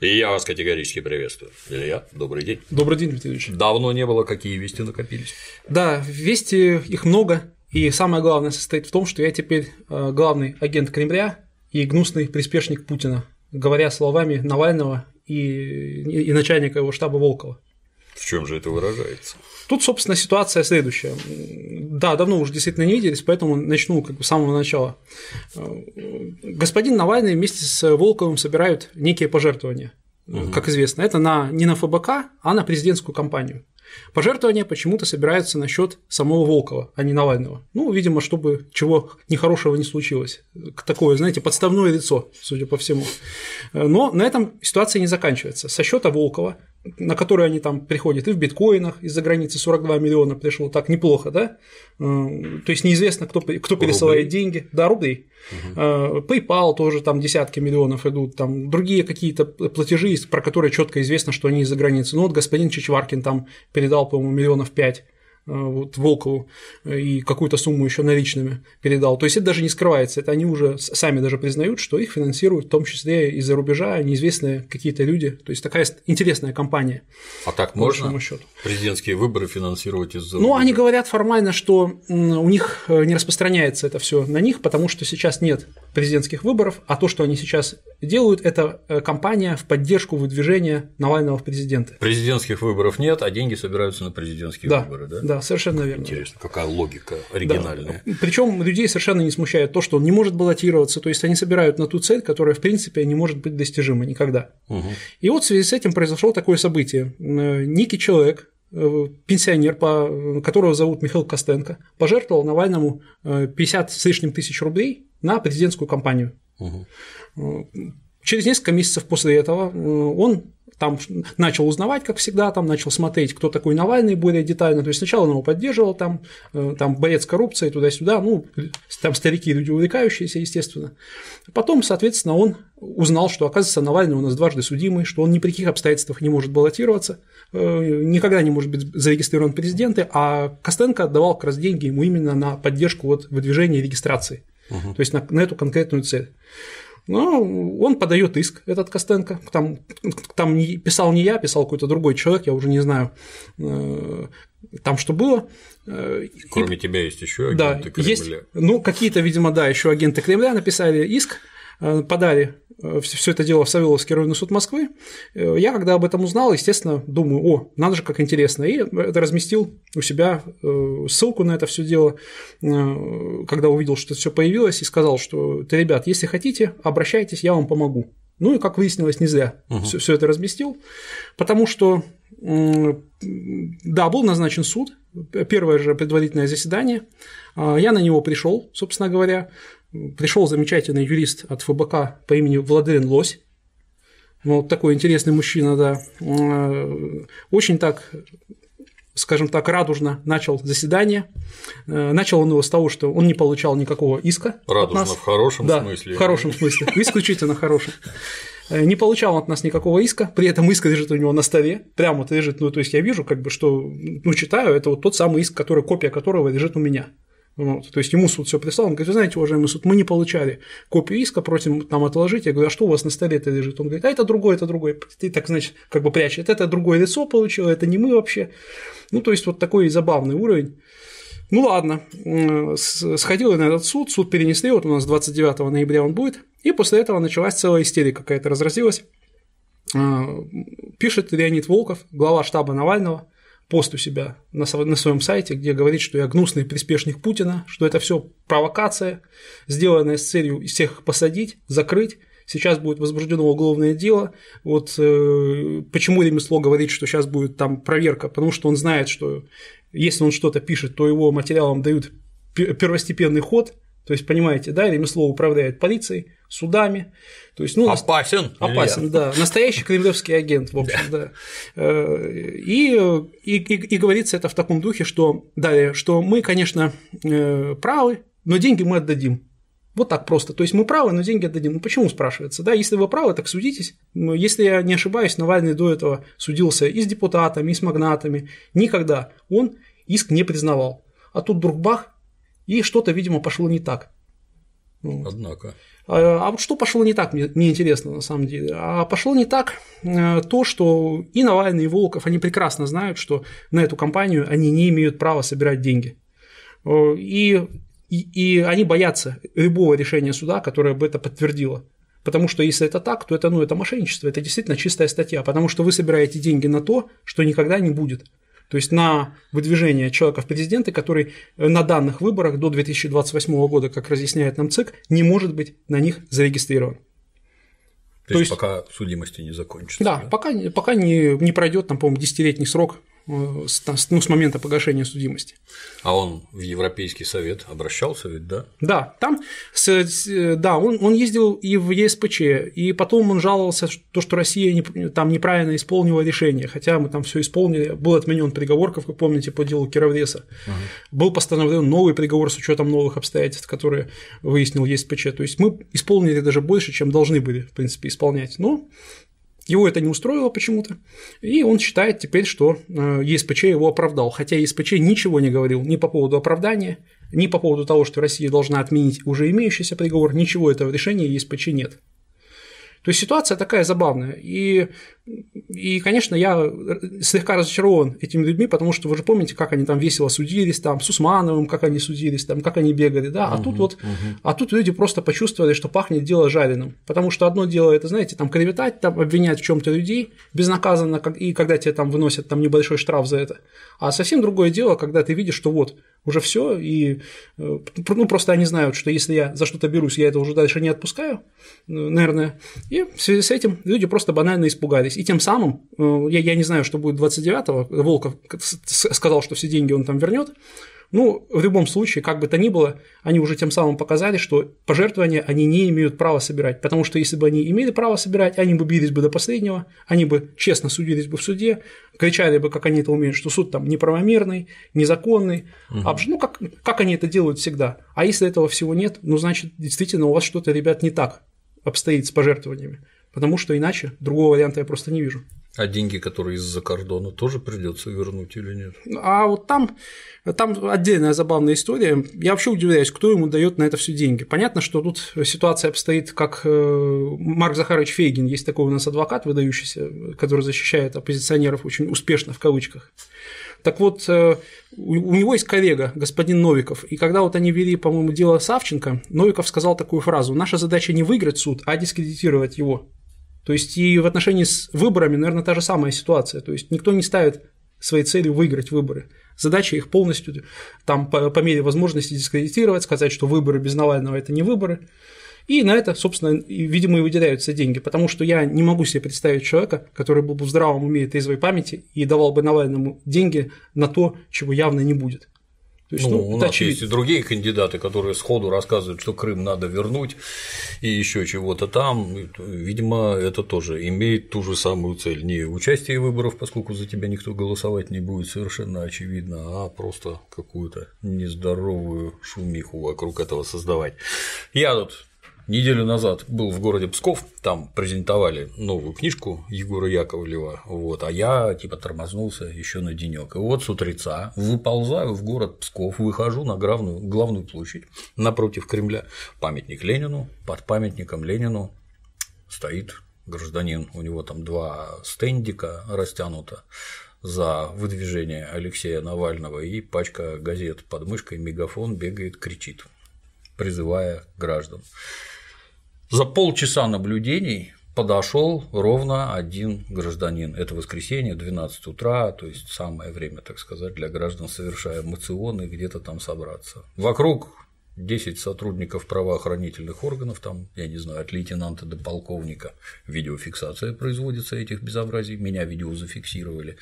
И я вас категорически приветствую. Илья, добрый день. Добрый день, Дмитрий Ильич. Давно не было, какие вести накопились? Да, вести их много, и самое главное состоит в том, что я теперь э, главный агент Кремля и гнусный приспешник Путина, говоря словами Навального и, и начальника его штаба Волкова. В чем же это выражается? Тут, собственно, ситуация следующая. Да, давно уже действительно не виделись, поэтому начну как бы с самого начала. Господин Навальный вместе с Волковым собирают некие пожертвования, угу. как известно. Это на, не на ФБК, а на президентскую кампанию. Пожертвования почему-то собираются на счет самого Волкова, а не Навального. Ну, видимо, чтобы чего нехорошего не случилось. Такое, знаете, подставное лицо, судя по всему. Но на этом ситуация не заканчивается. Со счета Волкова на которые они там приходят и в биткоинах из-за границы 42 миллиона пришло, так неплохо, да? То есть неизвестно, кто, кто пересылает рублей. деньги, да, рублей. Угу. PayPal тоже там десятки миллионов идут, там другие какие-то платежи, про которые четко известно, что они из-за границы. Ну вот господин Чичваркин там передал, по-моему, миллионов пять Э, вот Волкову э, и какую-то сумму еще наличными передал. То есть это даже не скрывается, это они уже сами даже признают, что их финансируют в том числе из-за рубежа неизвестные какие-то люди. То есть такая интересная компания. А так можно счету. президентские выборы финансировать из-за Ну, они говорят формально, что у них э, не распространяется это все на них, потому что сейчас нет президентских выборов, а то, что они сейчас делают, это кампания в поддержку выдвижения Навального в президенты. Президентских выборов нет, а деньги собираются на президентские да, выборы, да? Да, совершенно верно. Интересно, какая логика оригинальная. Да. Причем людей совершенно не смущает то, что он не может баллотироваться, то есть они собирают на ту цель, которая в принципе не может быть достижима никогда. Угу. И вот в связи с этим произошло такое событие. Э, некий человек, э, пенсионер, которого зовут Михаил Костенко, пожертвовал Навальному 50 э, с лишним тысяч рублей на президентскую кампанию. Угу. Через несколько месяцев после этого он там начал узнавать, как всегда, там начал смотреть, кто такой Навальный более детально. То есть сначала он его поддерживал, там, э, там боец коррупции туда-сюда, ну, там старики, люди увлекающиеся, естественно. Потом, соответственно, он узнал, что, оказывается, Навальный у нас дважды судимый, что он ни при каких обстоятельствах не может баллотироваться, э, никогда не может быть зарегистрирован президенты, а Костенко отдавал как раз деньги ему именно на поддержку вот выдвижения и регистрации, угу. то есть на, на эту конкретную цель. Но он подает иск, этот Костенко. Там, там писал не я, писал какой-то другой человек, я уже не знаю, э, там что было. Э, Кроме и, тебя есть еще агенты да, Кремля. Есть, ну, какие-то, видимо, да, еще агенты Кремля написали иск, Э, подали все это дело в Савеловский районный суд Москвы. Э, я, когда об этом узнал, естественно, думаю, о, надо же, как интересно. И это разместил у себя ссылку на это все дело, когда увидел, что это все появилось, и сказал, что ребят, если хотите, обращайтесь, я вам помогу. Ну и, как выяснилось, не зря угу. все, все это разместил, потому что да, был назначен суд, первое же предварительное заседание. Я на него пришел, собственно говоря пришел замечательный юрист от ФБК по имени Владимир Лось. Вот такой интересный мужчина, да. Э, очень так скажем так, радужно начал заседание. Э, начал он его с того, что он не получал никакого иска. Радужно от нас. в хорошем да, смысле. В хорошем смысле, исключительно хорошем. Э, не получал от нас никакого иска, при этом иск лежит у него на столе, прямо вот лежит, ну, то есть я вижу, как бы, что, ну, читаю, это вот тот самый иск, который, копия которого лежит у меня. Вот. То есть ему суд все прислал, он говорит, вы знаете, уважаемый суд, мы не получали копию иска, просим там отложить. Я говорю, а что у вас на столе это лежит? Он говорит, а это другое, это другое. Ты так, значит, как бы прячет, это другое лицо получило, это не мы вообще. Ну, то есть вот такой забавный уровень. Ну ладно, сходил я на этот суд, суд перенесли, вот у нас 29 ноября он будет, и после этого началась целая истерика какая-то разразилась. А, пишет Леонид Волков, глава штаба Навального, пост у себя на, на своем сайте, где говорит, что я гнусный приспешник Путина, что это все провокация, сделанная с целью всех посадить, закрыть. Сейчас будет возбуждено уголовное дело. Вот э, почему ремесло говорит, что сейчас будет там проверка, потому что он знает, что если он что-то пишет, то его материалам дают первостепенный ход, то есть, понимаете, да, ремесло управляет полицией, судами. То есть, ну, опасен. Опасен, Илья. да. Настоящий кремлевский агент, в общем, да. Э, и, и, и, и говорится это в таком духе, что далее, что мы, конечно, э, правы, но деньги мы отдадим. Вот так просто. То есть мы правы, но деньги отдадим. Ну почему спрашивается? Да, если вы правы, так судитесь. Но если я не ошибаюсь, Навальный до этого судился и с депутатами, и с магнатами. Никогда он иск не признавал. А тут вдруг бах, и что-то, видимо, пошло не так. Однако. А, а вот что пошло не так, мне, мне интересно на самом деле. А пошло не так э, то, что и Навальный, и Волков, они прекрасно знают, что на эту кампанию они не имеют права собирать деньги. И, и, и они боятся любого решения суда, которое бы это подтвердило. Потому что если это так, то это, ну, это мошенничество, это действительно чистая статья, потому что вы собираете деньги на то, что никогда не будет. То есть на выдвижение человека в президенты, который на данных выборах до 2028 года, как разъясняет нам ЦИК, не может быть на них зарегистрирован. То, То есть, есть пока судимости не закончится. Да, да? пока, пока не, не пройдет, там, по-моему, десятилетний срок Э, ну, с момента погашения судимости. А он в Европейский совет обращался ведь, да? Да, там, да, он, он ездил и в ЕСПЧ, и потом он жаловался, то, что Россия не, там неправильно исполнила решение, хотя мы там все исполнили, был отменен приговор, как вы помните, по делу Кировлеса, угу. был постановлен новый приговор с учетом новых обстоятельств, которые выяснил ЕСПЧ, то есть мы исполнили даже больше, чем должны были, в принципе, исполнять, но его это не устроило почему-то, и он считает теперь, что э, ЕСПЧ его оправдал, хотя ЕСПЧ ничего не говорил ни по поводу оправдания, ни по поводу того, что Россия должна отменить уже имеющийся приговор, ничего этого решения ЕСПЧ нет. То есть ситуация такая забавная. И, и, конечно, я слегка разочарован этими людьми, потому что вы же помните, как они там весело судились, там, с Усмановым, как они судились, там, как они бегали, да, а угу, тут вот, угу. а тут люди просто почувствовали, что пахнет дело жареным, потому что одно дело это, знаете, там, клеветать, там, обвинять в чем то людей безнаказанно, и когда тебе там выносят там небольшой штраф за это, а совсем другое дело, когда ты видишь, что вот, уже все, и э, ну, просто они знают, что если я за что-то берусь, я это уже дальше не отпускаю, наверное, и в связи с этим люди просто банально испугались, и тем самым, э, я, я не знаю, что будет 29-го, Волков сказал, что все деньги он там вернет, ну, в любом случае, как бы то ни было, они уже тем самым показали, что пожертвования они не имеют права собирать, потому что если бы они имели право собирать, они бы бились бы до последнего, они бы честно судились бы в суде, кричали бы, как они это умеют, что суд там неправомерный, незаконный, угу. а, ну, как, как они это делают всегда. А если этого всего нет, ну, значит, действительно у вас что-то, ребят, не так обстоит с пожертвованиями, потому что иначе другого варианта я просто не вижу. А деньги, которые из-за кордона, тоже придется вернуть или нет? А вот там, там отдельная забавная история. Я вообще удивляюсь, кто ему дает на это все деньги. Понятно, что тут ситуация обстоит, как э, Марк Захарович Фейгин, есть такой у нас адвокат выдающийся, который защищает оппозиционеров очень успешно в кавычках. Так вот, э, у него есть коллега, господин Новиков, и когда вот они вели, по-моему, дело Савченко, Новиков сказал такую фразу «Наша задача не выиграть суд, а дискредитировать его». То есть и в отношении с выборами, наверное, та же самая ситуация. То есть никто не ставит своей целью выиграть выборы. Задача их полностью там по, по мере возможности дискредитировать, сказать, что выборы без Навального это не выборы. И на это, собственно, видимо, и выделяются деньги, потому что я не могу себе представить человека, который был бы в здравом уме и трезвой памяти и давал бы Навальному деньги на то, чего явно не будет. То есть, ну, ну, у нас очевидно. есть и другие кандидаты, которые сходу рассказывают, что Крым надо вернуть и еще чего-то там. Видимо, это тоже имеет ту же самую цель. Не участие в выборах, поскольку за тебя никто голосовать не будет, совершенно очевидно, а просто какую-то нездоровую шумиху вокруг этого создавать. Я тут Неделю назад был в городе Псков, там презентовали новую книжку Егора Яковлева, вот, а я типа тормознулся еще на денек. И вот с утреца выползаю в город Псков, выхожу на главную, главную площадь напротив Кремля, памятник Ленину, под памятником Ленину стоит гражданин, у него там два стендика растянуто за выдвижение Алексея Навального и пачка газет под мышкой, мегафон бегает, кричит, призывая граждан. За полчаса наблюдений подошел ровно один гражданин. Это воскресенье, 12 утра, то есть самое время, так сказать, для граждан, совершая эмоционы, где-то там собраться. Вокруг 10 сотрудников правоохранительных органов, там, я не знаю, от лейтенанта до полковника, видеофиксация производится этих безобразий, меня видео зафиксировали.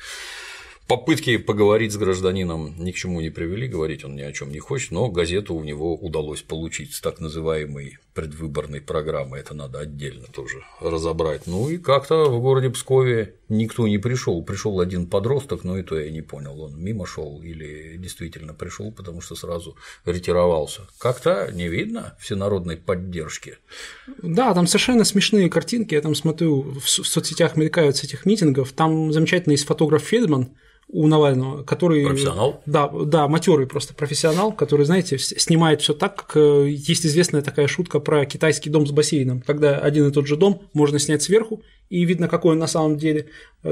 Попытки поговорить с гражданином ни к чему не привели, говорить он ни о чем не хочет, но газету у него удалось получить с так называемой предвыборной программы, это надо отдельно тоже разобрать. Ну и как-то в городе Пскове никто не пришел, пришел один подросток, но и то я не понял, он мимо шел или действительно пришел, потому что сразу ретировался. Как-то не видно всенародной поддержки. Да, там совершенно смешные картинки, я там смотрю, в соцсетях мелькают с этих митингов, там замечательно есть фотограф Фельдман, у Навального, который... Профессионал? Да, да, матерый просто профессионал, который, знаете, снимает все так, как э, есть известная такая шутка про китайский дом с бассейном, когда один и тот же дом можно снять сверху, и видно, какой он на самом деле.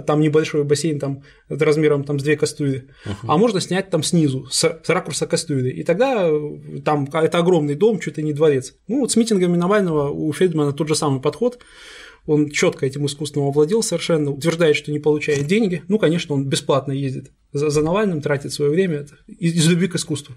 Там небольшой бассейн там, размером там, с две кастрюли. Uh-huh. А можно снять там снизу, с, с ракурса кастрюли. И тогда э, там это огромный дом, чуть ли не дворец. Ну, вот с митингами Навального у Фельдмана тот же самый подход он четко этим искусством овладел совершенно, утверждает, что не получает деньги. Ну, конечно, он бесплатно ездит за, за Навальным, тратит свое время из, из любви к искусству.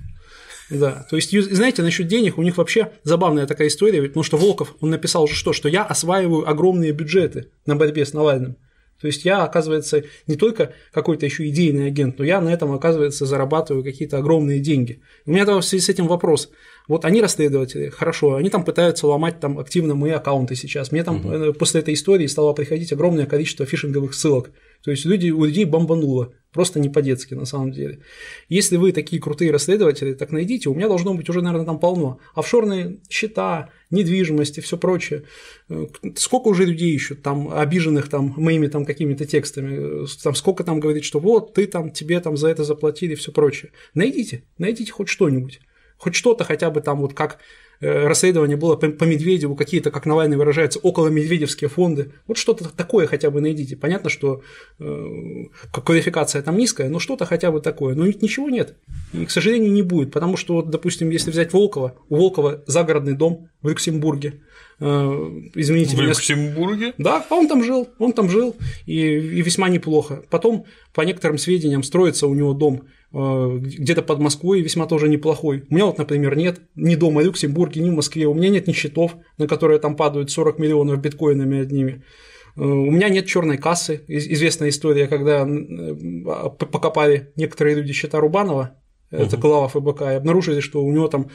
Да, то есть, знаете, насчет денег у них вообще забавная такая история, потому что Волков, он написал уже что, что я осваиваю огромные бюджеты на борьбе с Навальным. То есть я, оказывается, не только какой-то еще идейный агент, но я на этом, оказывается, зарабатываю какие-то огромные деньги. У меня в связи с этим вопрос. Вот они расследователи, хорошо, они там пытаются ломать там активно мои аккаунты сейчас. Мне там угу. после этой истории стало приходить огромное количество фишинговых ссылок. То есть люди, у людей бомбануло. Просто не по-детски, на самом деле. Если вы такие крутые расследователи, так найдите, у меня должно быть уже, наверное, там полно. Офшорные счета, недвижимость и все прочее. Э, сколько уже людей ищут, там, обиженных там моими там какими-то текстами, там, сколько там говорит, что вот ты там, тебе там за это заплатили и все прочее. Найдите, найдите хоть что-нибудь. Хоть что-то хотя бы там вот как Э, расследование было по, Медведеву, какие-то, как Навальный выражается, около медведевские фонды. Вот что-то такое хотя бы найдите. Понятно, что э, квалификация там низкая, но что-то хотя бы такое. Но ничего нет. И, к сожалению, не будет. Потому что, вот, допустим, если взять Волкова, у Волкова загородный дом в Люксембурге. Э, извините в меня. Люксембурге? Да, а он там жил, он там жил, и, и весьма неплохо. Потом, по некоторым сведениям, строится у него дом Э, где-то под Москвой весьма тоже неплохой. У меня вот, например, нет ни дома в Люксембурге, ни в Москве, у меня нет ни счетов, на которые там падают 40 миллионов биткоинами одними. Э, у меня нет черной кассы. Известная история, когда э, покопали некоторые люди счета Рубанова, это глава ФБК, и обнаружили, что у него там,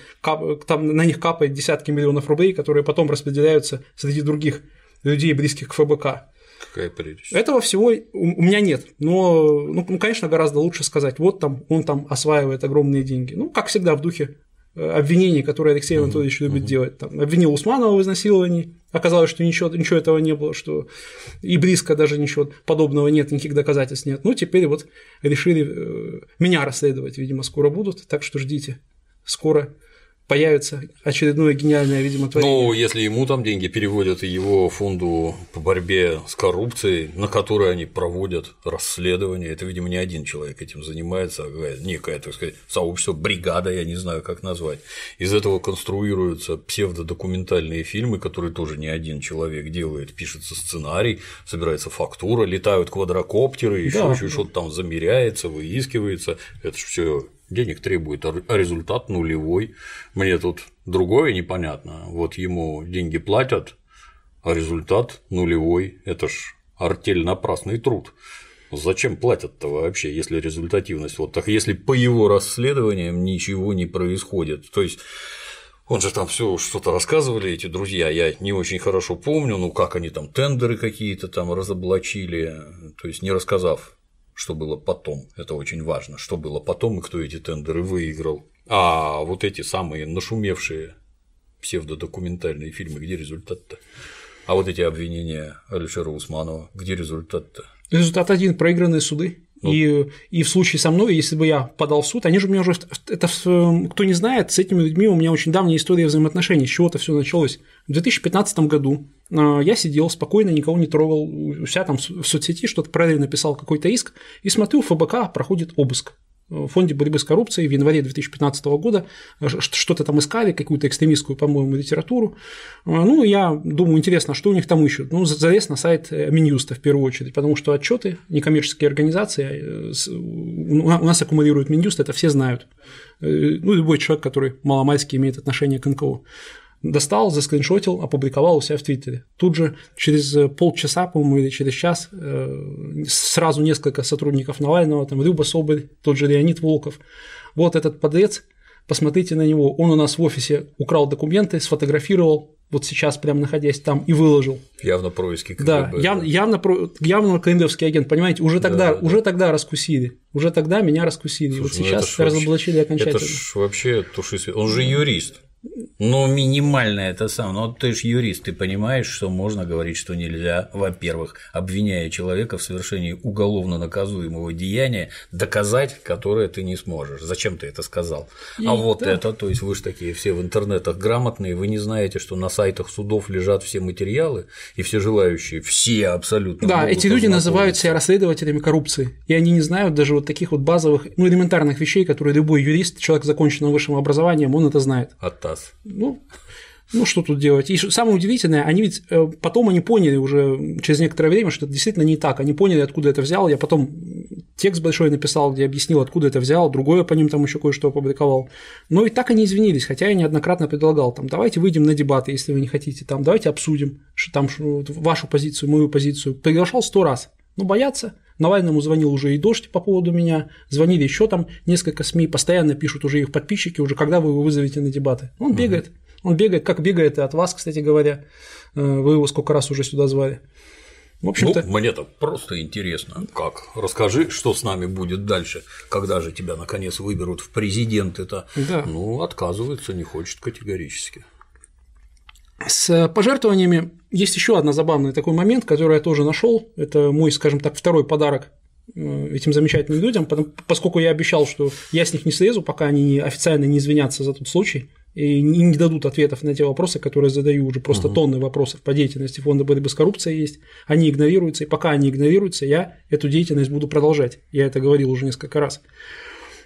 там на них капает десятки миллионов рублей, которые потом распределяются среди других людей, близких к ФБК. Какая прелесть. Этого всего у меня нет. Но, ну, ну, конечно, гораздо лучше сказать, вот там он там осваивает огромные деньги. Ну, как всегда, в духе обвинений, которые Алексей Анатольевич любит uh-huh. делать. Там, обвинил Усманова в изнасиловании, оказалось, что ничего, ничего этого не было, что и близко даже ничего подобного нет, никаких доказательств нет. Ну, теперь вот решили э, меня расследовать, видимо, скоро будут, так что ждите. Скоро появится очередное гениальное, видимо, творение. Ну, если ему там деньги переводят и его фонду по борьбе с коррупцией, на который они проводят расследование, это, видимо, не один человек этим занимается, а некая, так сказать, сообщество, бригада, я не знаю, как назвать. Из этого конструируются псевдодокументальные фильмы, которые тоже не один человек делает, пишется сценарий, собирается фактура, летают квадрокоптеры, еще да. что-то там замеряется, выискивается. Это все денег требует, а результат нулевой. Мне тут другое непонятно. Вот ему деньги платят, а результат нулевой. Это ж артель напрасный труд. Зачем платят-то вообще, если результативность вот так, если по его расследованиям ничего не происходит? То есть он же там все что-то рассказывали, эти друзья, я не очень хорошо помню, ну как они там тендеры какие-то там разоблачили, то есть не рассказав что было потом. Это очень важно, что было потом и кто эти тендеры выиграл. А вот эти самые нашумевшие псевдодокументальные фильмы, где результат-то? А вот эти обвинения Алишера Усманова, где результат-то? Результат один – проигранные суды. Ну, и, и в случае со мной, если бы я подал в суд, они же у меня уже, это, кто не знает, с этими людьми у меня очень давняя история взаимоотношений, с чего-то все началось. В 2015 году я сидел спокойно, никого не трогал, у себя там в соцсети что-то правильно написал какой-то иск, и смотрю, ФБК проходит обыск в фонде борьбы с коррупцией в январе 2015 года э, что-то там искали, какую-то экстремистскую, по-моему, литературу. Э, ну, я думаю, интересно, что у них там ищут. Ну, залез на сайт э, Минюста в первую очередь, потому что отчеты некоммерческие организации у нас аккумулируют Минюст, это все знают. Ну, любой человек, который маломальски имеет отношение к НКО достал, заскриншотил, опубликовал у себя в Твиттере. Тут же через полчаса, по-моему, или через час э, сразу несколько сотрудников Навального, там Люба Соболь, тот же Леонид Волков. Вот этот подрец, посмотрите на него, он у нас в офисе украл документы, сфотографировал, вот сейчас прям находясь там и выложил. Явно происки КГБ. Да, яв, явно, явно КНДовский агент, понимаете, уже тогда, да, уже да. тогда раскусили, уже тогда меня раскусили, Слушай, вот ну сейчас разоблачили окончательно. Это ж вообще туши Он же юрист. Ну, минимальное это сам. Ну, ты же юрист, ты понимаешь, что можно говорить, что нельзя, во-первых, обвиняя человека в совершении уголовно наказуемого деяния, доказать, которое ты не сможешь. Зачем ты это сказал? А И, а вот да. это, то есть вы же такие все в интернетах грамотные, вы не знаете, что на сайтах судов лежат все материалы, и все желающие, все абсолютно. Да, эти люди называют себя расследователями коррупции, и они не знают даже вот таких вот базовых, ну, элементарных вещей, которые любой юрист, человек с законченным высшим образованием, он это знает. От ТАСС. Ну, ну, что тут делать? И самое удивительное, они ведь э, потом они поняли уже через некоторое время, что это действительно не так. Они поняли, откуда это взял. Я потом текст большой написал, где объяснил, откуда это взял, другое по ним там еще кое-что опубликовал. Но и так они извинились, хотя я неоднократно предлагал, там, давайте выйдем на дебаты, если вы не хотите, там, давайте обсудим что там, вашу позицию, мою позицию. Приглашал сто раз. Но боятся. Навальному звонил уже и Дождь по поводу меня, звонили еще там несколько СМИ, постоянно пишут уже их подписчики, уже когда вы его вызовете на дебаты. Он угу. бегает. Он бегает, как бегает и от вас, кстати говоря. Э, вы его сколько раз уже сюда звали. В общем-то... Ну, мне так просто интересно, как. Расскажи, что с нами будет дальше, когда же тебя наконец выберут в президент. Это, да. ну, отказывается, не хочет категорически. С пожертвованиями есть еще одна забавный такой момент, который я тоже нашел. Это мой, скажем так, второй подарок э, этим замечательным людям, поскольку я обещал, что я с них не слезу, пока они официально не извинятся за тот случай и не дадут ответов на те вопросы, которые задаю уже просто угу. тонны вопросов по деятельности фонда борьбы с коррупцией есть, они игнорируются, и пока они игнорируются, я эту деятельность буду продолжать. Я это говорил уже несколько раз.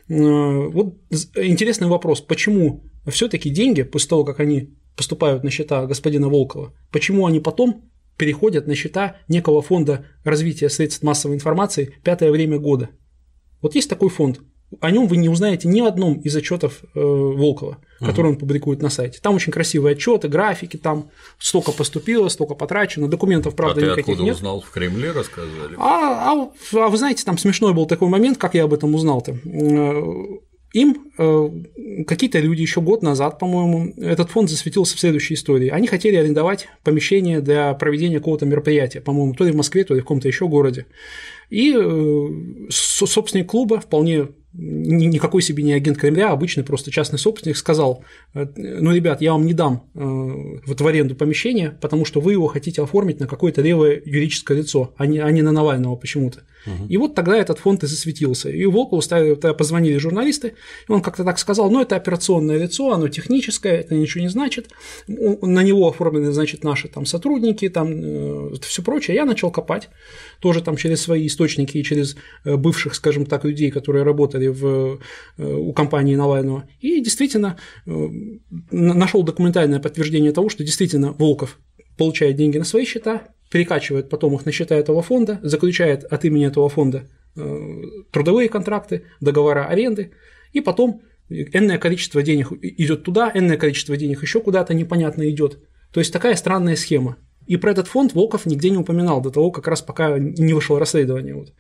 Э, вот интересный вопрос, почему все-таки деньги, после того, как они поступают на счета господина Волкова, почему они потом переходят на счета некого фонда развития средств массовой информации «Пятое время года». Вот есть такой фонд, о нем вы не узнаете ни в одном из отчетов э, Волкова, который угу. он публикует на сайте. Там очень красивые отчеты, графики, там столько поступило, столько потрачено, документов, правда, а никаких ты откуда нет. узнал в Кремле, рассказывали? А, а, а вы знаете, там смешной был такой момент, как я об этом узнал-то. Им э, какие-то люди еще год назад, по-моему, этот фонд засветился в следующей истории. Они хотели арендовать помещение для проведения какого-то мероприятия, по-моему, то ли в Москве, то ли в каком-то еще городе. И э, собственник клуба вполне никакой себе не агент Кремля, а обычный просто частный собственник сказал, «Э, ну, ребят, я вам не дам вот в аренду помещение, потому что вы его хотите оформить на какое-то левое юридическое лицо, а не, а не на Навального почему-то. Угу. И вот тогда этот фонд и засветился. И Волкову тогда позвонили журналисты, и он как-то так сказал, ну, это операционное лицо, оно техническое, это ничего не значит, на него оформлены, значит, наши там сотрудники, там э, все прочее. Я начал копать, тоже там через свои источники и через бывших, скажем так, людей, которые работали в, э, у компании Навального. И действительно э, нашел документальное подтверждение того, что действительно Волков получает деньги на свои счета, перекачивает потом их на счета этого фонда, заключает от имени этого фонда э, трудовые контракты, договора аренды, и потом энное количество денег идет туда, энное количество денег еще куда-то непонятно идет. То есть такая странная схема. И про этот фонд Волков нигде не упоминал до того, как раз пока не вышло расследование. Вот.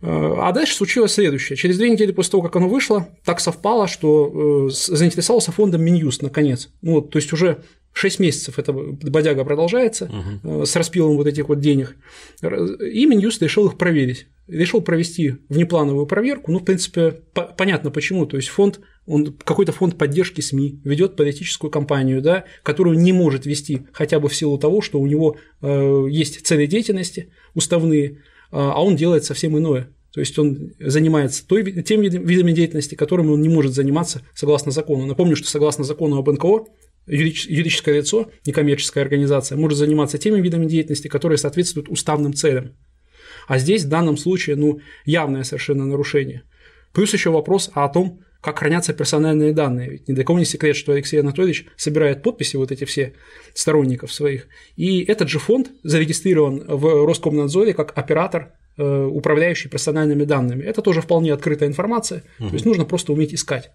А дальше случилось следующее. Через две недели после того, как оно вышло, так совпало, что э, заинтересовался фондом Минюст наконец. Ну, вот, то есть уже 6 месяцев эта бодяга продолжается угу. с распилом вот этих вот денег. И Минюст решил их проверить. Решил провести внеплановую проверку. Ну, в принципе, по- понятно почему. То есть фонд, он какой-то фонд поддержки СМИ ведет политическую кампанию, да, которую не может вести хотя бы в силу того, что у него э, есть цели деятельности уставные, а, а он делает совсем иное. То есть он занимается той, тем видами деятельности, которыми он не может заниматься согласно закону. Напомню, что согласно закону об НКО юридическое лицо, некоммерческая организация, может заниматься теми видами деятельности, которые соответствуют уставным целям. А здесь в данном случае ну, явное совершенно нарушение. Плюс еще вопрос о том, как хранятся персональные данные. Ведь ни для кого не секрет, что Алексей Анатольевич собирает подписи вот эти все сторонников своих. И этот же фонд зарегистрирован в Роскомнадзоре как оператор э, управляющий персональными данными. Это тоже вполне открытая информация, угу. то есть нужно просто уметь искать.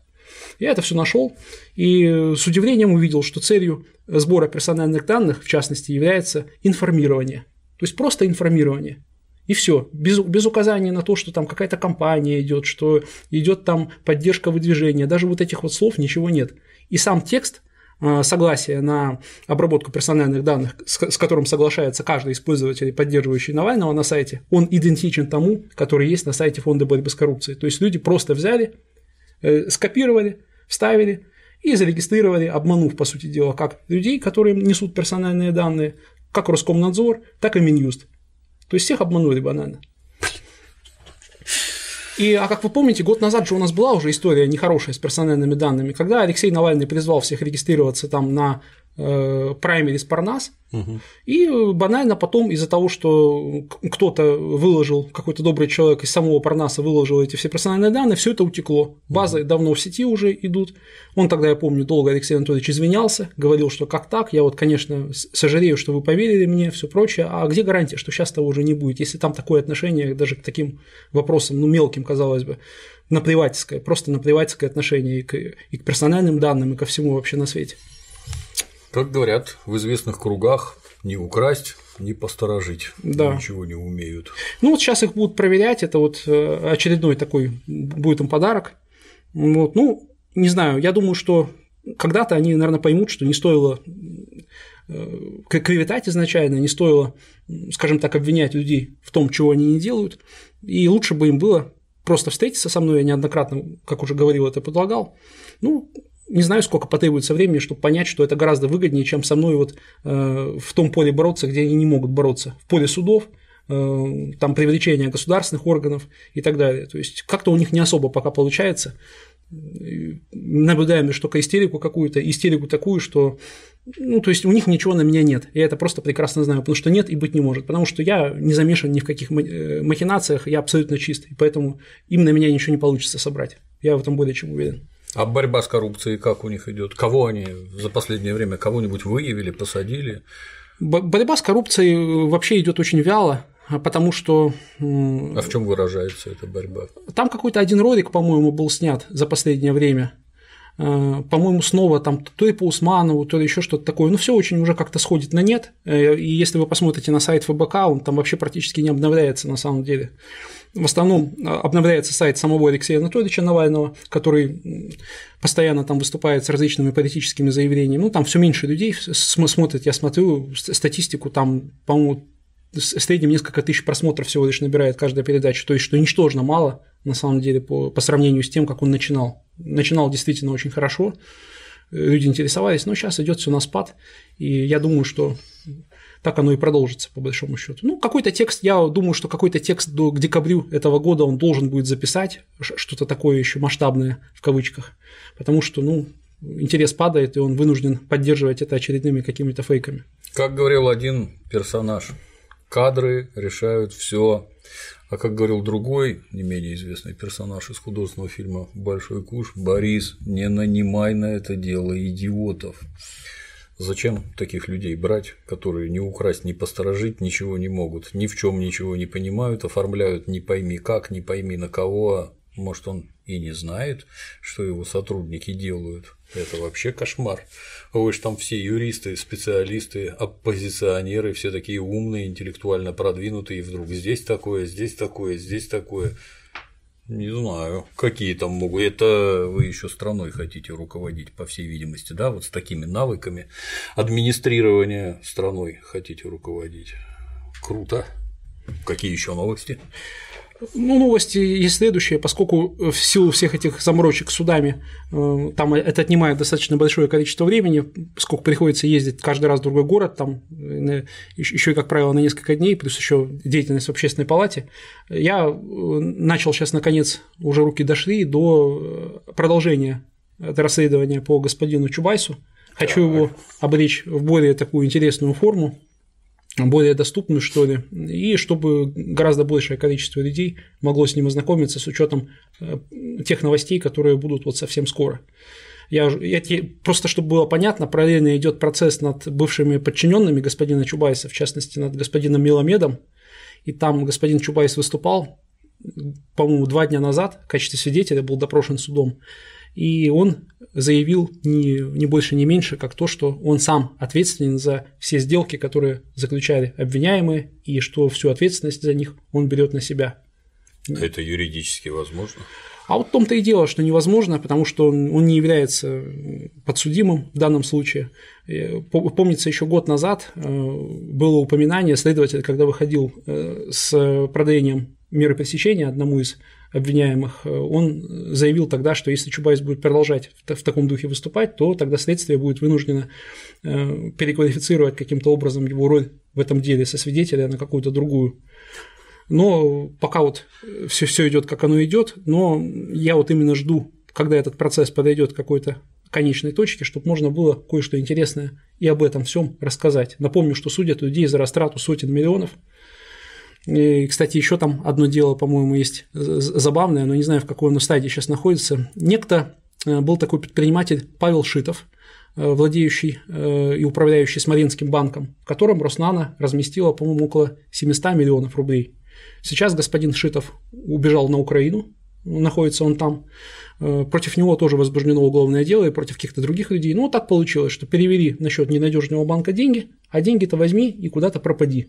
Я это все нашел и с удивлением увидел, что целью сбора персональных данных, в частности, является информирование. То есть просто информирование. И все, без, без указания на то, что там какая-то компания идет, что идет там поддержка выдвижения, даже вот этих вот слов ничего нет. И сам текст э, согласия на обработку персональных данных, с, с которым соглашается каждый из пользователей, поддерживающий Навального на сайте, он идентичен тому, который есть на сайте Фонда борьбы с коррупцией. То есть люди просто взяли, э, скопировали, вставили, и зарегистрировали, обманув, по сути дела, как людей, которые несут персональные данные, как Роскомнадзор, так и Минюст. То есть всех обманули банально. И, а как вы помните, год назад же у нас была уже история нехорошая с персональными данными, когда Алексей Навальный призвал всех регистрироваться там на праймерис Парнас, угу. и банально потом из-за того, что кто-то выложил, какой-то добрый человек из самого Парнаса выложил эти все персональные данные, все это утекло. Базы угу. давно в сети уже идут. Он тогда, я помню, долго Алексей Анатольевич извинялся, говорил, что как так, я вот, конечно, сожалею, что вы поверили мне, все прочее, а где гарантия, что сейчас того уже не будет, если там такое отношение даже к таким вопросам, ну, мелким, казалось бы, наплевательское, просто наплевательское отношение и к, и к персональным данным, и ко всему вообще на свете. Как говорят в известных кругах, не украсть, не посторожить, да. ничего не умеют. Ну вот сейчас их будут проверять, это вот э, очередной такой будет им подарок. Вот, ну, не знаю, я думаю, что когда-то они, наверное, поймут, что не стоило э, клеветать изначально, не стоило, скажем так, обвинять людей в том, чего они не делают, и лучше бы им было просто встретиться со мной, я неоднократно, как уже говорил, это предлагал, ну, не знаю, сколько потребуется времени, чтобы понять, что это гораздо выгоднее, чем со мной вот э, в том поле бороться, где они не могут бороться, в поле судов, э, там привлечение государственных органов и так далее. То есть как-то у них не особо пока получается. Наблюдаем лишь только истерику какую-то, истерику такую, что ну, то есть у них ничего на меня нет. Я это просто прекрасно знаю, потому что нет и быть не может. Потому что я не замешан ни в каких э, махинациях, я абсолютно чист. И поэтому им на меня ничего не получится собрать. Я в этом более чем уверен. А борьба с коррупцией как у них идет? Кого они за последнее время кого-нибудь выявили, посадили? Борьба с коррупцией вообще идет очень вяло, потому что. А в чем выражается эта борьба? Там какой-то один ролик, по-моему, был снят за последнее время. Э, по-моему, снова там то ли по Усманову, то ли еще что-то такое. Ну, все очень уже как-то сходит на нет. Э, и если вы посмотрите на сайт ФБК, он там вообще практически не обновляется на самом деле. В основном а, обновляется сайт самого Алексея Анатольевича Навального, который постоянно там выступает с различными политическими заявлениями. Ну, там все меньше людей смотрят, я смотрю статистику, там, по-моему, в среднем несколько тысяч просмотров всего лишь набирает каждая передача, то есть что ничтожно мало, на самом деле, по, по сравнению с тем, как он начинал. Начинал действительно очень хорошо, люди интересовались, но сейчас идет все на спад, и я думаю, что так оно и продолжится, по большому счету. Ну, какой-то текст, я думаю, что какой-то текст до, к декабрю этого года он должен будет записать, что-то такое еще масштабное в кавычках, потому что, ну, интерес падает, и он вынужден поддерживать это очередными какими-то фейками. Как говорил один персонаж, кадры решают все. А как говорил другой, не менее известный персонаж из художественного фильма «Большой куш», Борис, не нанимай на это дело идиотов. Зачем таких людей брать, которые ни украсть, ни посторожить ничего не могут, ни в чем ничего не понимают, оформляют не пойми как, не пойми на кого, а может он и не знает, что его сотрудники делают. Это вообще кошмар. Вы же там все юристы, специалисты, оппозиционеры, все такие умные, интеллектуально продвинутые, и вдруг здесь такое, здесь такое, здесь такое. Не знаю, какие там могут. Это вы еще страной хотите руководить, по всей видимости, да, вот с такими навыками администрирования страной хотите руководить. Круто. Какие еще новости? Ну, новости есть следующие, поскольку в силу всех этих заморочек судами э, там это отнимает достаточно большое количество времени, поскольку приходится ездить каждый раз в другой город, там э, еще и, как правило, на несколько дней, плюс еще деятельность в общественной палате, я э, начал сейчас, наконец, уже руки дошли до продолжения расследования по господину Чубайсу. Хочу так. его облечь в более такую интересную форму, более доступную, что ли, и чтобы гораздо большее количество людей могло с ним ознакомиться с учетом э, тех новостей, которые будут вот совсем скоро. Я, я, просто чтобы было понятно, параллельно идет процесс над бывшими подчиненными господина Чубайса, в частности, над господином Миломедом, и там господин Чубайс выступал, по-моему, два дня назад в качестве свидетеля был допрошен судом, и он заявил не, не больше, не меньше, как то, что он сам ответственен за все сделки, которые заключали обвиняемые, и что всю ответственность за них он берет на себя. Это юридически возможно? А вот в том-то и дело, что невозможно, потому что он, он не является подсудимым в данном случае. Э, помнится, еще год назад э, было упоминание следователя, когда выходил э, с продлением меры пресечения одному из обвиняемых, он заявил тогда, что если Чубайс будет продолжать в таком духе выступать, то тогда следствие будет вынуждено переквалифицировать каким-то образом его роль в этом деле со свидетеля на какую-то другую. Но пока вот все, все идет, как оно идет, но я вот именно жду, когда этот процесс подойдет к какой-то конечной точке, чтобы можно было кое-что интересное и об этом всем рассказать. Напомню, что судят людей за растрату сотен миллионов. И, кстати, еще там одно дело, по-моему, есть забавное, но не знаю, в какой оно стадии сейчас находится. Некто э, был такой предприниматель Павел Шитов, э, владеющий э, и управляющий Смоленским банком, в котором Роснана разместила, по-моему, около 700 миллионов рублей. Сейчас господин Шитов убежал на Украину, находится он там. Против него тоже возбуждено уголовное дело и против каких-то других людей. Но так получилось, что перевели на счет ненадежного банка деньги, а деньги-то возьми и куда-то пропади.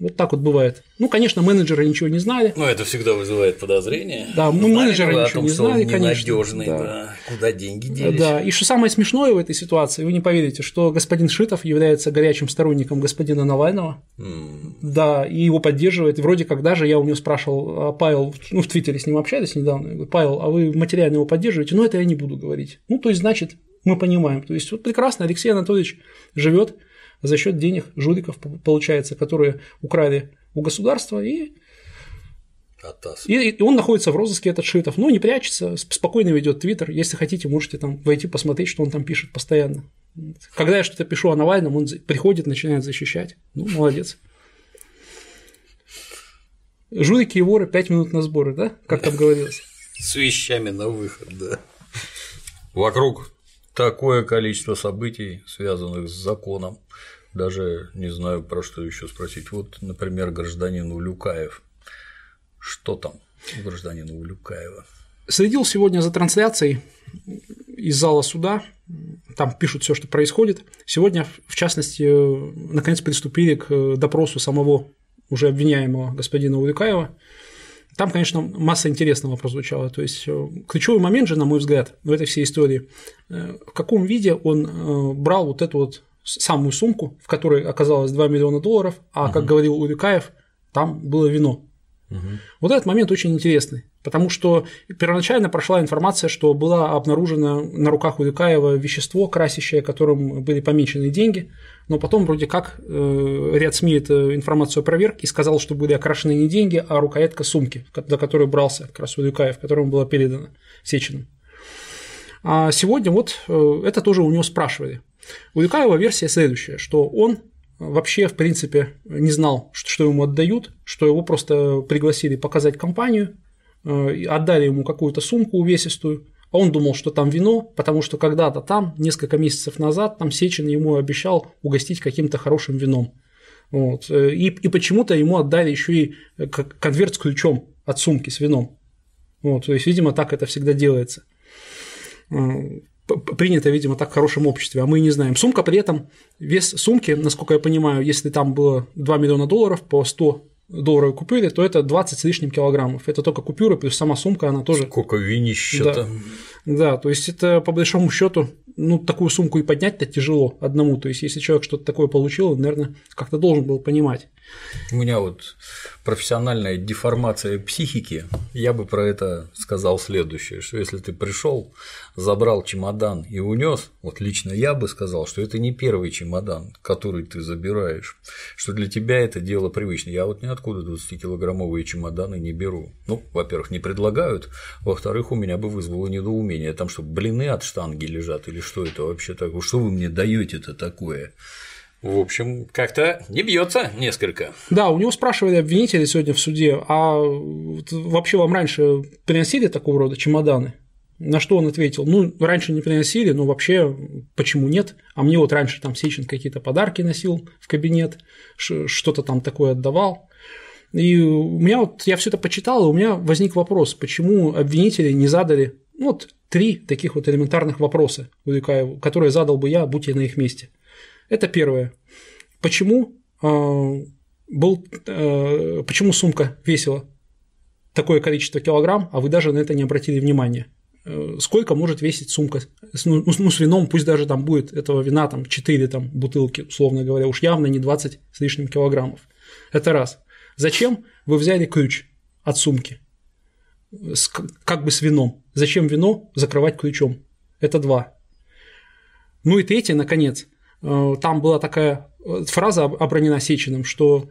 Вот так вот бывает. Ну, конечно, менеджеры ничего не знали. Ну, это всегда вызывает подозрения. Да, ну, менеджеры ничего том, не знали, конечно. Да. да. Куда деньги делись. Да, и что самое смешное в этой ситуации, вы не поверите, что господин Шитов является горячим сторонником господина Навального. Mm. Да, и его поддерживает. Вроде как даже я у него спрашивал, а Павел, ну, в Твиттере с ним общались недавно, я говорю, Павел, а вы материально его поддерживаете? Ну, это я не буду говорить. Ну, то есть, значит, мы понимаем. То есть, вот прекрасно Алексей Анатольевич живет за счет денег жуликов, получается, которые украли у государства и и, и он находится в розыске, этот Шитов, но не прячется, спокойно ведет Твиттер. Если хотите, можете там войти посмотреть, что он там пишет постоянно. Когда я что-то пишу о Навальном, он приходит, начинает защищать. Ну, молодец. Жулики и воры 5 минут на сборы, да? Как там говорилось? С вещами на выход, да. Вокруг такое количество событий, связанных с законом, даже не знаю, про что еще спросить. Вот, например, гражданин Улюкаев. Что там у гражданина Улюкаева? Следил сегодня за трансляцией из зала суда. Там пишут все, что происходит. Сегодня, в частности, наконец приступили к допросу самого уже обвиняемого господина Улюкаева. Там, конечно, масса интересного прозвучала. То есть э, ключевой момент же, на мой взгляд, в этой всей истории, э, в каком виде он э, брал вот эту вот самую сумку, в которой оказалось 2 миллиона долларов, а, угу. как говорил Урюкаев, там было вино. Угу. Вот этот момент очень интересный, потому что первоначально прошла информация, что была обнаружена на руках Урюкаева вещество красящее, которым были помечены деньги, но потом вроде как э, ряд СМИ эту информацию опроверг и сказал, что были окрашены не деньги, а рукоятка сумки, за которую брался как раз Урюкаев, которому было передано Сечиным. А сегодня вот э, это тоже у него спрашивали. У Юкаева версия следующая, что он вообще, в принципе, не знал, что ему отдают, что его просто пригласили показать компанию, отдали ему какую-то сумку увесистую, а он думал, что там вино, потому что когда-то там, несколько месяцев назад, там Сечин ему обещал угостить каким-то хорошим вином. Вот. Э, и, и почему-то ему отдали еще и э, конверт с ключом от сумки с вином. Вот, то есть, видимо, так это всегда делается принято, видимо, так в хорошем обществе, а мы не знаем. Сумка при этом, вес сумки, насколько я понимаю, если там было 2 миллиона долларов по 100 долларовой купюре, то это 20 с лишним килограммов. Это только купюра, плюс сама сумка, она тоже… Сколько винища-то. Да. да, то есть это по большому счету ну, такую сумку и поднять-то тяжело одному. То есть, если человек что-то такое получил, он, наверное, как-то должен был понимать. У меня вот профессиональная деформация психики, я бы про это сказал следующее, что если ты пришел, забрал чемодан и унес, вот лично я бы сказал, что это не первый чемодан, который ты забираешь, что для тебя это дело привычное. Я вот ниоткуда 20-килограммовые чемоданы не беру. Ну, во-первых, не предлагают, во-вторых, у меня бы вызвало недоумение, там что, блины от штанги лежат или что это вообще такое, что вы мне даете-то такое? В общем, как-то не бьется несколько. Да, у него спрашивали обвинители сегодня в суде, а вообще вам раньше приносили такого рода чемоданы? На что он ответил, ну, раньше не приносили, но вообще почему нет? А мне вот раньше там Сечин какие-то подарки носил в кабинет, что-то там такое отдавал. И у меня вот, я все это почитал, и у меня возник вопрос, почему обвинители не задали ну, вот три таких вот элементарных вопроса которые задал бы я, будь я на их месте. Это первое. Почему э, был, э, почему сумка весила такое количество килограмм, а вы даже на это не обратили внимания? Э, сколько может весить сумка с, ну, ну, с вином, пусть даже там будет этого вина там 4 там, бутылки, условно говоря, уж явно не 20 с лишним килограммов. Это раз. Зачем вы взяли ключ от сумки? с, как бы с вином. Зачем вино закрывать ключом? Это два. Ну и третье, наконец, там была такая э, фраза обронена Сечиным, что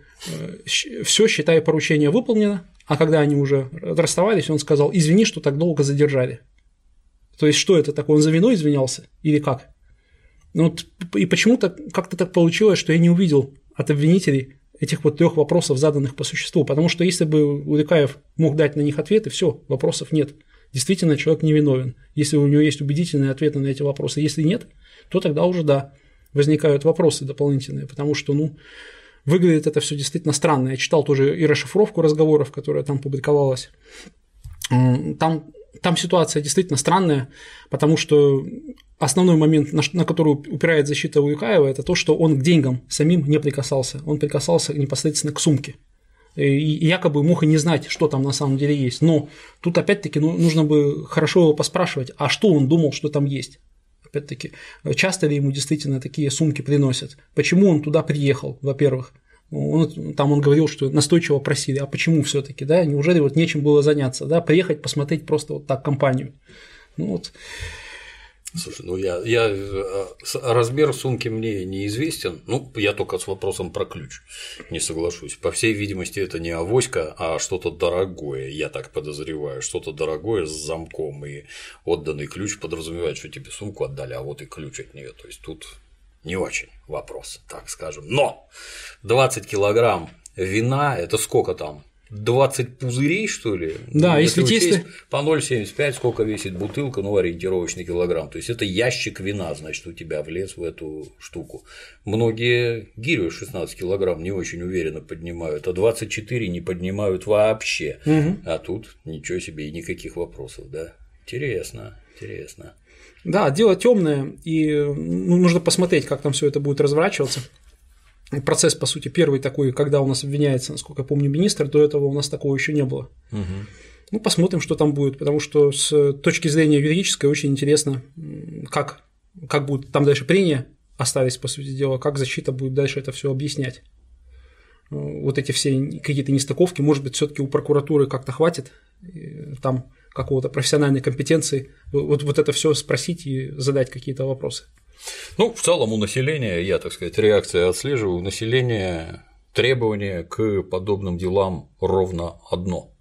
все, считай, поручение выполнено, а когда они уже расставались, он сказал, извини, что так долго задержали. То есть, что это такое? Он за вино извинялся или как? Ну, вот, и почему-то как-то так получилось, что я не увидел от обвинителей этих вот трех вопросов, заданных по существу. Потому что если бы Уликаев мог дать на них ответы, все, вопросов нет. Действительно, человек невиновен. Если у него есть убедительные ответы на эти вопросы. Если нет, то тогда уже да, возникают вопросы дополнительные, потому что, ну, выглядит это все действительно странно. Я читал тоже и расшифровку разговоров, которая там публиковалась. Там там ситуация действительно странная, потому что основной момент, на, который упирает защита Уюкаева, это то, что он к деньгам самим не прикасался. Он прикасался непосредственно к сумке. И якобы мог и не знать, что там на самом деле есть. Но тут опять-таки ну, нужно бы хорошо его поспрашивать, а что он думал, что там есть. Опять-таки, часто ли ему действительно такие сумки приносят? Почему он туда приехал, во-первых? Он, там он говорил, что настойчиво просили, а почему все-таки, да, неужели вот нечем было заняться, да, приехать посмотреть просто вот так компанию. Ну вот. Слушай, ну я, я э, размер сумки мне неизвестен. Ну, я только с вопросом про ключ не соглашусь. По всей видимости, это не авоська, а что-то дорогое, я так подозреваю, что-то дорогое с замком. И отданный ключ подразумевает, что тебе сумку отдали, а вот и ключ от нее. То есть тут не очень вопрос, так скажем. Но 20 килограмм вина – это сколько там? 20 пузырей, что ли? Да, если, если учесть, по 0,75 сколько весит бутылка, ну, ориентировочный килограмм. То есть это ящик вина, значит, у тебя влез в эту штуку. Многие гирю 16 килограмм не очень уверенно поднимают, а 24 не поднимают вообще. Угу. А тут ничего себе и никаких вопросов, да. Интересно, интересно. Да, дело темное, и ну, нужно посмотреть, как там все это будет разворачиваться. Процесс, по сути, первый такой, когда у нас обвиняется, насколько я помню, министр, до этого у нас такого еще не было. Угу. Ну, посмотрим, что там будет, потому что с точки зрения юридической очень интересно, как, как будет там дальше прения остались, по сути дела, как защита будет дальше это все объяснять. Вот эти все какие-то нестыковки, может быть, все-таки у прокуратуры как-то хватит там какого-то профессиональной компетенции, вот, вот это все спросить и задать какие-то вопросы. Ну, в целом у населения, я, так сказать, реакции отслеживаю, у населения требование к подобным делам ровно одно.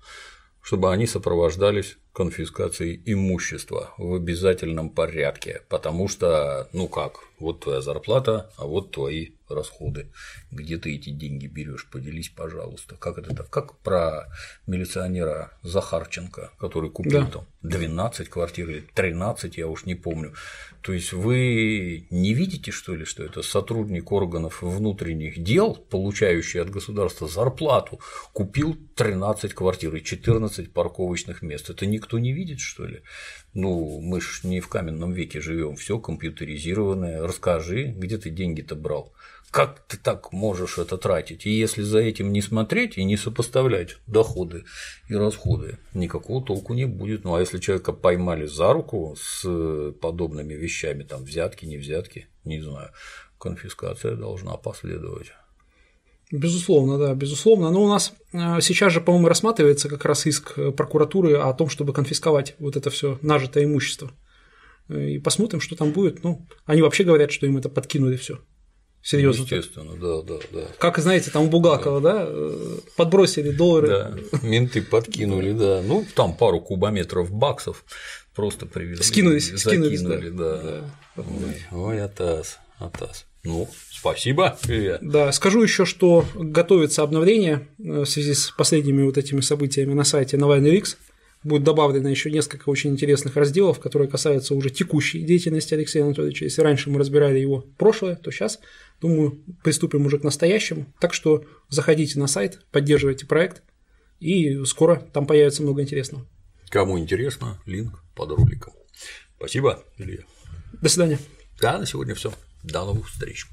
Чтобы они сопровождались конфискацией имущества в обязательном порядке, потому что, ну как, вот твоя зарплата, а вот твои расходы. Где ты эти деньги берешь? Поделись, пожалуйста. Как это так? Как про милиционера Захарченко, который купил да. там 12 квартир или 13, я уж не помню. То есть вы не видите, что ли, что это сотрудник органов внутренних дел, получающий от государства зарплату, купил 13 квартир и 14 парковочных мест? Это никто не видит, что ли? Ну, мы ж не в каменном веке живем, все компьютеризированное. Расскажи, где ты деньги-то брал? Как ты так можешь это тратить? И если за этим не смотреть и не сопоставлять доходы и расходы, никакого толку не будет. Ну а если человека поймали за руку с подобными вещами, там взятки, не взятки, не знаю, конфискация должна последовать. Безусловно, да, безусловно. Но у нас э, сейчас же, по-моему, рассматривается как раз иск прокуратуры о том, чтобы конфисковать вот это все нажитое имущество. И посмотрим, что там будет. Ну, они вообще говорят, что им это подкинули все. Серьезно. Естественно, да, да, да. Как знаете, там у Булгакова, да, да подбросили доллары. Да, менты подкинули, да. Ну, там пару кубометров баксов просто привезли. Скинулись, закинулись, скинулись, да. да. да. Ой, ой, Атас, Атас. Ну, спасибо. Привет. Да, скажу еще, что готовится обновление э, в связи с последними вот этими событиями на сайте Навальный X. Будет добавлено еще несколько очень интересных разделов, которые касаются уже текущей деятельности Алексея Анатольевича. Если раньше мы разбирали его прошлое, то сейчас, думаю, приступим уже к настоящему. Так что заходите на сайт, поддерживайте проект, и скоро там появится много интересного. Кому интересно, линк под роликом. Спасибо, Илья. До свидания. Да, на сегодня все. До новых встреч.